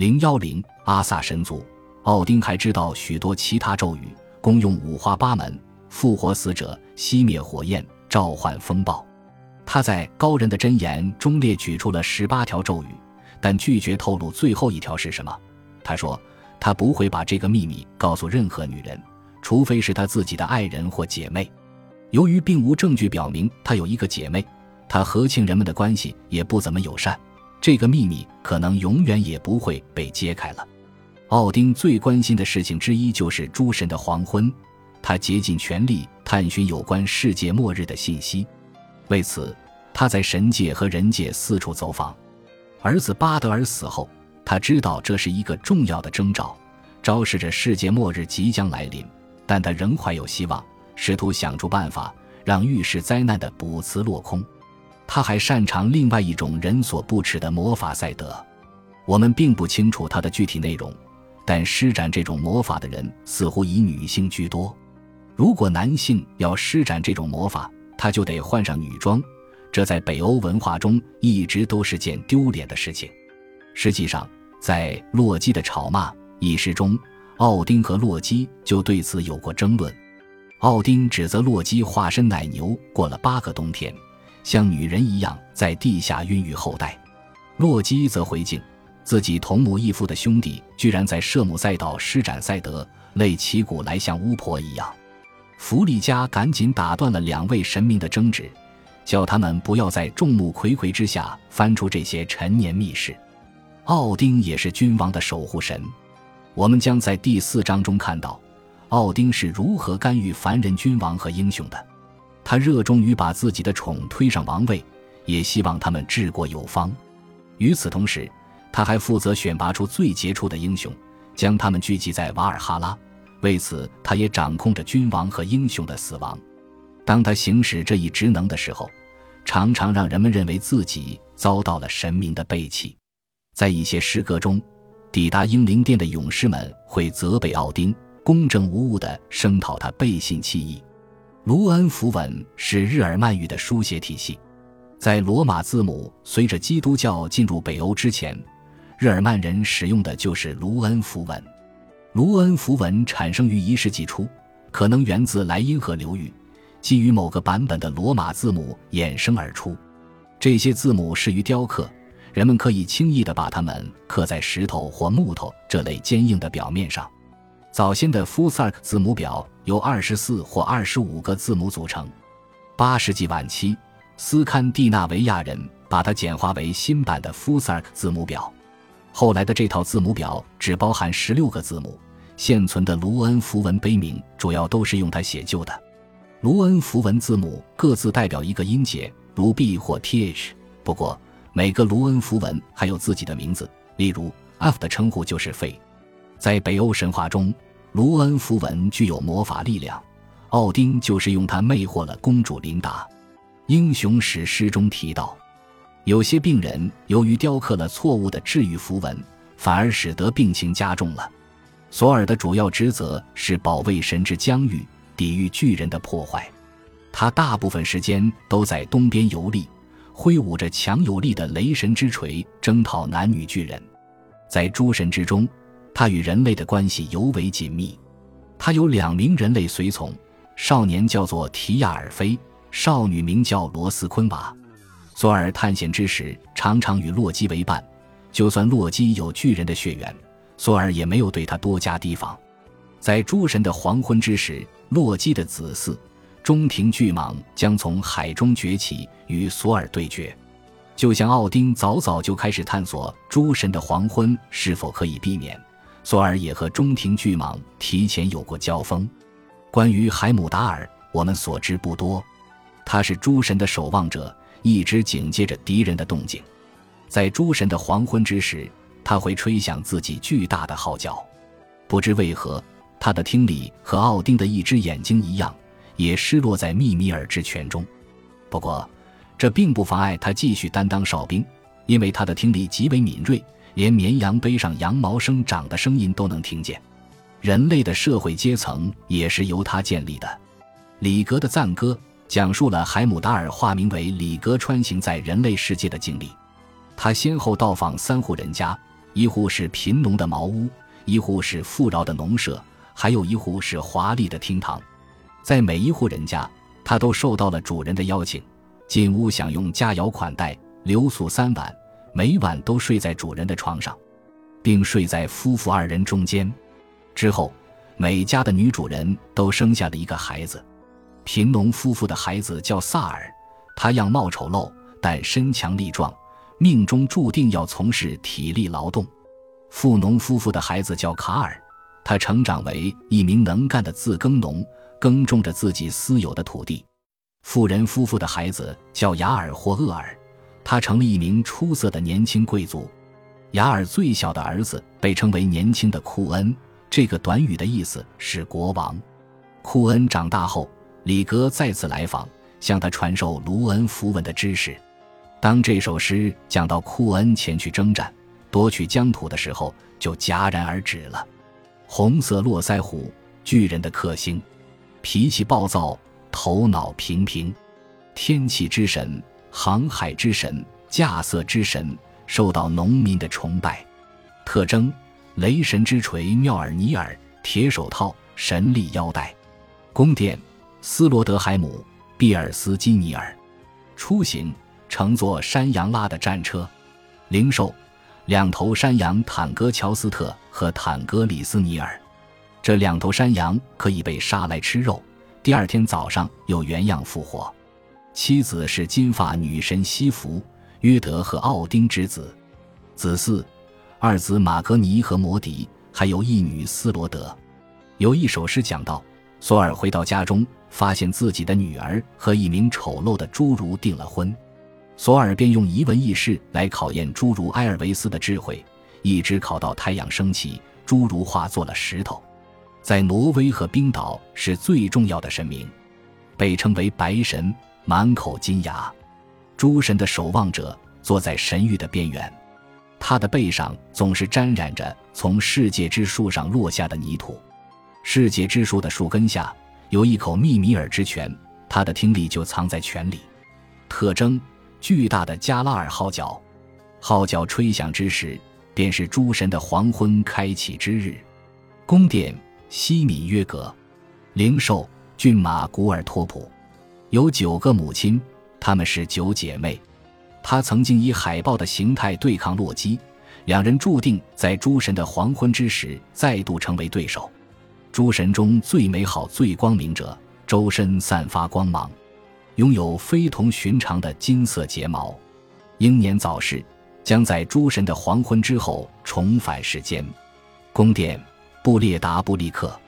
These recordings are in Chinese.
零幺零阿萨神族，奥丁还知道许多其他咒语，功用五花八门：复活死者、熄灭火焰、召唤风暴。他在高人的箴言中列举出了十八条咒语，但拒绝透露最后一条是什么。他说他不会把这个秘密告诉任何女人，除非是他自己的爱人或姐妹。由于并无证据表明他有一个姐妹，他和亲人们的关系也不怎么友善。这个秘密可能永远也不会被揭开了。奥丁最关心的事情之一就是诸神的黄昏，他竭尽全力探寻有关世界末日的信息。为此，他在神界和人界四处走访。儿子巴德尔死后，他知道这是一个重要的征兆，昭示着世界末日即将来临。但他仍怀有希望，试图想出办法让预示灾难的卜辞落空。他还擅长另外一种人所不齿的魔法赛德，我们并不清楚它的具体内容，但施展这种魔法的人似乎以女性居多。如果男性要施展这种魔法，他就得换上女装，这在北欧文化中一直都是件丢脸的事情。实际上，在洛基的吵骂一诗中，奥丁和洛基就对此有过争论。奥丁指责洛基化身奶牛过了八个冬天。像女人一样在地下孕育后代，洛基则回敬自己同母异父的兄弟居然在舍姆赛岛施展赛德，累旗鼓来像巫婆一样。弗利加赶紧打断了两位神明的争执，叫他们不要在众目睽睽之下翻出这些陈年秘事。奥丁也是君王的守护神，我们将在第四章中看到奥丁是如何干预凡人君王和英雄的。他热衷于把自己的宠推上王位，也希望他们治国有方。与此同时，他还负责选拔出最杰出的英雄，将他们聚集在瓦尔哈拉。为此，他也掌控着君王和英雄的死亡。当他行使这一职能的时候，常常让人们认为自己遭到了神明的背弃。在一些诗歌中，抵达英灵殿的勇士们会责备奥丁，公正无误地声讨他背信弃义。卢恩符文是日耳曼语的书写体系，在罗马字母随着基督教进入北欧之前，日耳曼人使用的就是卢恩符文。卢恩符文产生于一世纪初，可能源自莱茵河流域，基于某个版本的罗马字母衍生而出。这些字母适于雕刻，人们可以轻易地把它们刻在石头或木头这类坚硬的表面上。早先的夫萨克字母表由二十四或二十五个字母组成。八世纪晚期，斯堪的纳维亚人把它简化为新版的夫萨克字母表。后来的这套字母表只包含十六个字母。现存的卢恩符文碑铭主要都是用它写就的。卢恩符文字母各自代表一个音节，如 b 或 th。不过，每个卢恩符文还有自己的名字，例如 f 的称呼就是费。在北欧神话中，卢恩符文具有魔法力量，奥丁就是用它魅惑了公主琳达。英雄史诗中提到，有些病人由于雕刻了错误的治愈符文，反而使得病情加重了。索尔的主要职责是保卫神之疆域，抵御巨人的破坏。他大部分时间都在东边游历，挥舞着强有力的雷神之锤，征讨男女巨人。在诸神之中。他与人类的关系尤为紧密，他有两名人类随从，少年叫做提亚尔菲，少女名叫罗斯昆瓦。索尔探险之时常常与洛基为伴，就算洛基有巨人的血缘，索尔也没有对他多加提防。在诸神的黄昏之时，洛基的子嗣中庭巨蟒将从海中崛起，与索尔对决。就像奥丁早早就开始探索诸神的黄昏是否可以避免。索尔也和中庭巨蟒提前有过交锋。关于海姆达尔，我们所知不多。他是诸神的守望者，一直警戒着敌人的动静。在诸神的黄昏之时，他会吹响自己巨大的号角。不知为何，他的听力和奥丁的一只眼睛一样，也失落在密米尔之泉中。不过，这并不妨碍他继续担当哨兵，因为他的听力极为敏锐。连绵羊背上羊毛生长的声音都能听见，人类的社会阶层也是由他建立的。李格的赞歌讲述了海姆达尔化名为李格穿行在人类世界的经历。他先后到访三户人家，一户是贫农的茅屋，一户是富饶的农舍，还有一户是华丽的厅堂。在每一户人家，他都受到了主人的邀请，进屋享用佳肴款待，留宿三晚，每晚都睡在主人的床上，并睡在夫妇二人中间。之后，每家的女主人都生下了一个孩子。贫农夫妇的孩子叫萨尔，他样貌丑陋，但身强力壮。命中注定要从事体力劳动。富农夫妇的孩子叫卡尔，他成长为一名能干的自耕农，耕种着自己私有的土地。富人夫妇的孩子叫雅尔或厄尔，他成了一名出色的年轻贵族。雅尔最小的儿子被称为年轻的库恩，这个短语的意思是国王。库恩长大后，里格再次来访，向他传授卢恩符文的知识。当这首诗讲到库恩前去征战、夺取疆土的时候，就戛然而止了。红色络腮胡，巨人的克星，脾气暴躁，头脑平平，天气之神、航海之神、架色之神，受到农民的崇拜。特征：雷神之锤妙尔尼尔，铁手套，神力腰带。宫殿：斯罗德海姆、比尔斯基尼尔。出行。乘坐山羊拉的战车，灵兽，两头山羊坦格乔斯特和坦格里斯尼尔。这两头山羊可以被杀来吃肉，第二天早上又原样复活。妻子是金发女神西弗，约德和奥丁之子。子嗣，二子马格尼和摩迪，还有一女斯罗德。有一首诗讲到，索尔回到家中，发现自己的女儿和一名丑陋的侏儒订了婚。索尔便用一文一事来考验侏儒埃尔维斯的智慧，一直考到太阳升起，侏儒化作了石头。在挪威和冰岛是最重要的神明，被称为白神，满口金牙。诸神的守望者坐在神域的边缘，他的背上总是沾染着从世界之树上落下的泥土。世界之树的树根下有一口密米尔之泉，他的听力就藏在泉里。特征。巨大的加拉尔号角，号角吹响之时，便是诸神的黄昏开启之日。宫殿西米约格，灵兽骏马古尔托普，有九个母亲，她们是九姐妹。她曾经以海豹的形态对抗洛基，两人注定在诸神的黄昏之时再度成为对手。诸神中最美好、最光明者，周身散发光芒。拥有非同寻常的金色睫毛，英年早逝，将在诸神的黄昏之后重返世间。宫殿布列达布利克，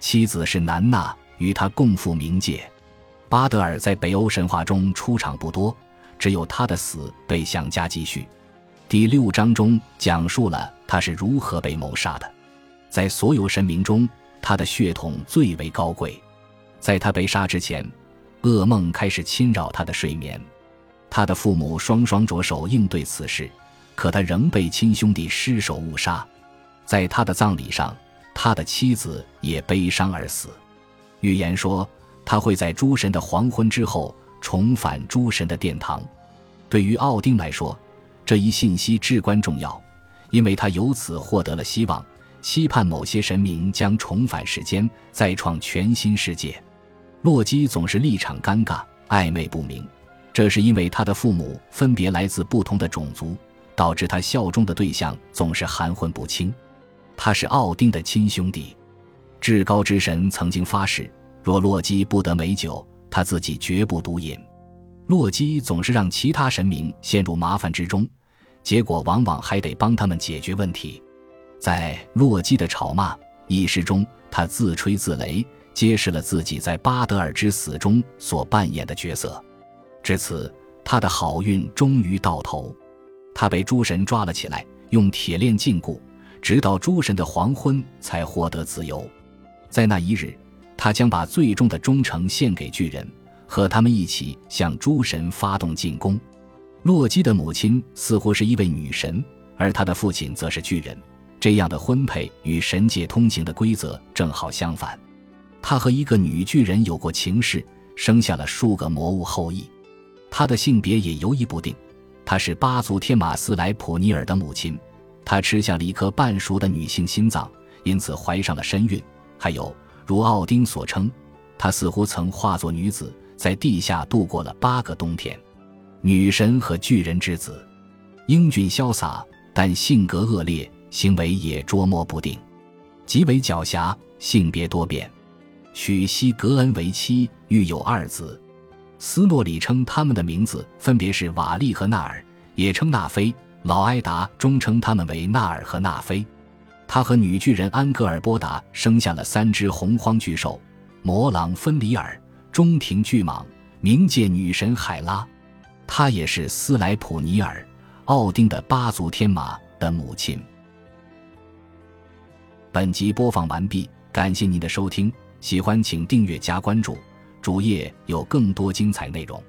妻子是南娜，与他共赴冥界。巴德尔在北欧神话中出场不多，只有他的死被详加记叙。第六章中讲述了他是如何被谋杀的。在所有神明中，他的血统最为高贵。在他被杀之前。噩梦开始侵扰他的睡眠，他的父母双双着手应对此事，可他仍被亲兄弟失手误杀。在他的葬礼上，他的妻子也悲伤而死。预言说他会在诸神的黄昏之后重返诸神的殿堂。对于奥丁来说，这一信息至关重要，因为他由此获得了希望，期盼某些神明将重返世间，再创全新世界。洛基总是立场尴尬、暧昧不明，这是因为他的父母分别来自不同的种族，导致他效忠的对象总是含混不清。他是奥丁的亲兄弟，至高之神曾经发誓，若洛基不得美酒，他自己绝不独饮。洛基总是让其他神明陷入麻烦之中，结果往往还得帮他们解决问题。在洛基的吵骂一诗中，他自吹自擂。揭示了自己在巴德尔之死中所扮演的角色，至此，他的好运终于到头。他被诸神抓了起来，用铁链禁锢，直到诸神的黄昏才获得自由。在那一日，他将把最终的忠诚献给巨人，和他们一起向诸神发动进攻。洛基的母亲似乎是一位女神，而他的父亲则是巨人。这样的婚配与神界通行的规则正好相反。他和一个女巨人有过情事，生下了数个魔物后裔。他的性别也犹疑不定。她是巴族天马斯莱普尼尔的母亲，他吃下了一颗半熟的女性心脏，因此怀上了身孕。还有，如奥丁所称，他似乎曾化作女子，在地下度过了八个冬天。女神和巨人之子，英俊潇洒，但性格恶劣，行为也捉摸不定，极为狡黠，性别多变。娶西格恩为妻，育有二子。斯诺里称他们的名字分别是瓦利和纳尔，也称纳菲。老埃达终称他们为纳尔和纳菲。他和女巨人安格尔波达生下了三只洪荒巨兽：魔狼芬里尔、中庭巨蟒、冥界女神海拉。她也是斯莱普尼尔、奥丁的八足天马的母亲。本集播放完毕，感谢您的收听，喜欢请订阅加关注，主页有更多精彩内容。